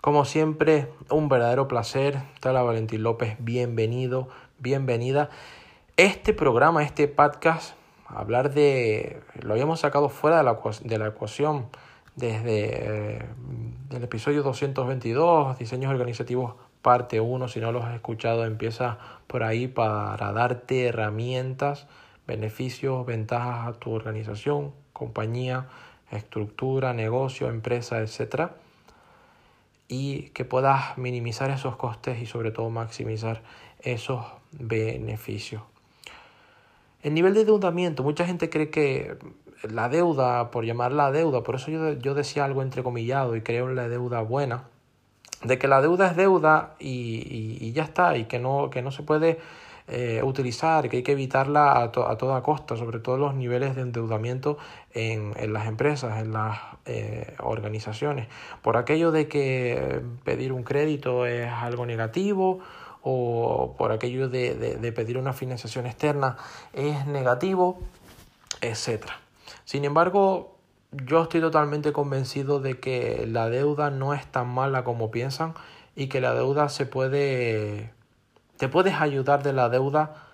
Como siempre, un verdadero placer. Tala Valentín López, bienvenido, bienvenida. Este programa, este podcast, hablar de. Lo habíamos sacado fuera de la, de la ecuación desde eh, el episodio 222, diseños organizativos parte 1. Si no los has escuchado, empieza por ahí para darte herramientas, beneficios, ventajas a tu organización, compañía, estructura, negocio, empresa, etcétera y que puedas minimizar esos costes y sobre todo maximizar esos beneficios. El nivel de endeudamiento, mucha gente cree que la deuda, por llamarla deuda, por eso yo, yo decía algo entrecomillado y creo en la deuda buena, de que la deuda es deuda y, y ya está, y que no, que no se puede eh, utilizar, que hay que evitarla a, a, toda costa, sobre todo los niveles de endeudamiento en, en las empresas, en las eh, organizaciones. Por aquello de que pedir un crédito es algo negativo o por aquello de, de, de pedir una financiación externa es negativo, etc. Sin embargo, yo estoy totalmente convencido de que la deuda no es tan mala como piensan y que la deuda se puede te puedes ayudar de la deuda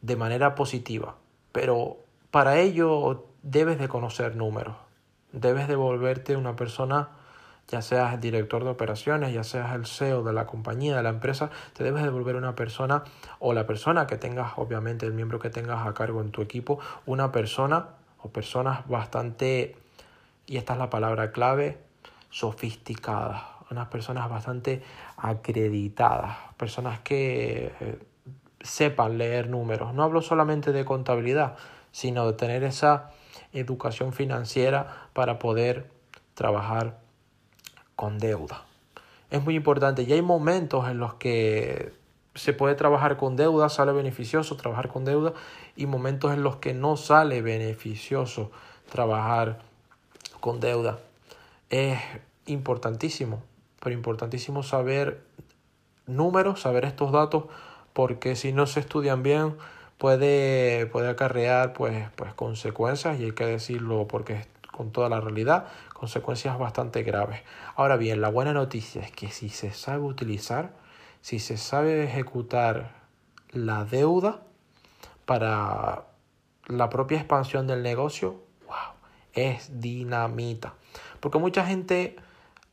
de manera positiva, pero para ello debes de conocer números, debes de volverte una persona, ya seas el director de operaciones, ya seas el CEO de la compañía, de la empresa, te debes de volver una persona o la persona que tengas, obviamente el miembro que tengas a cargo en tu equipo, una persona o personas bastante, y esta es la palabra clave, sofisticadas, unas personas bastante acreditadas, personas que eh, sepan leer números. No hablo solamente de contabilidad, sino de tener esa educación financiera para poder trabajar con deuda. Es muy importante y hay momentos en los que se puede trabajar con deuda, sale beneficioso trabajar con deuda y momentos en los que no sale beneficioso trabajar con deuda. Es importantísimo pero importantísimo saber números, saber estos datos, porque si no se estudian bien puede, puede acarrear pues, pues consecuencias, y hay que decirlo porque con toda la realidad, consecuencias bastante graves. Ahora bien, la buena noticia es que si se sabe utilizar, si se sabe ejecutar la deuda para la propia expansión del negocio, wow, es dinamita. Porque mucha gente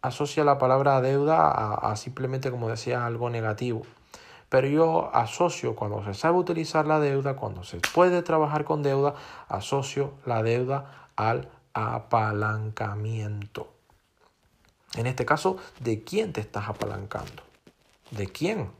asocia la palabra deuda a, simplemente, como decía, algo negativo. Pero yo asocio, cuando se sabe utilizar la deuda, cuando se puede trabajar con deuda, asocio la deuda al apalancamiento. En este caso, ¿de quién te estás apalancando? ¿De quién?